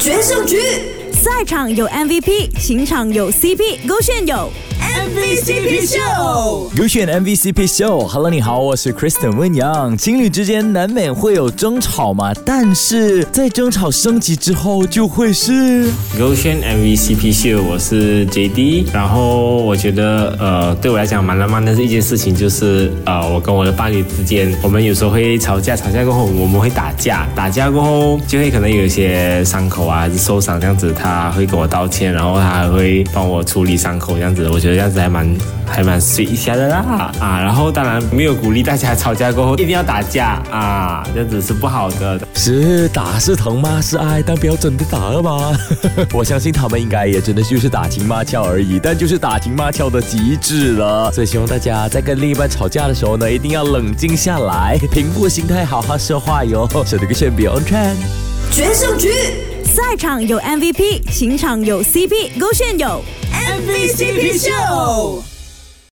决胜局，赛场有 MVP，情场有 CP，勾选有 MVCP 秀。优选 MVCP 秀，Hello，你好，我是 Kristen 温阳。情侣之间难免会有争吵嘛，但是在争吵升级之后，就会是勾选 MVCP 秀，我是 JD。然后我觉得，呃，对我来讲蛮浪漫的一件事情就是，呃，我跟我的伴侣之间，我们有时候会吵架，吵架过后我们会打架，打架过后就会可能有一些伤口啊，还是受伤这样子，他会跟我道歉，然后他还会帮我处理伤口这样子，我觉得这样子还蛮还蛮 sweet 一下的啦啊。然后当然没有鼓励大家吵架过后一定要打架啊，这样子是不好的。是打是疼吗？是爱，但不要真的打了吗？我相信他们应该也真的就是打情骂俏而已，但就是打情骂俏的极致了。所以希望大家在跟另一半吵架的时候呢，一定要冷静下来，平复心态，好好说话哟。是这个选 Beyond Trend。决胜局赛场有 MVP，情场有 CP，勾线有，MVCP 秀。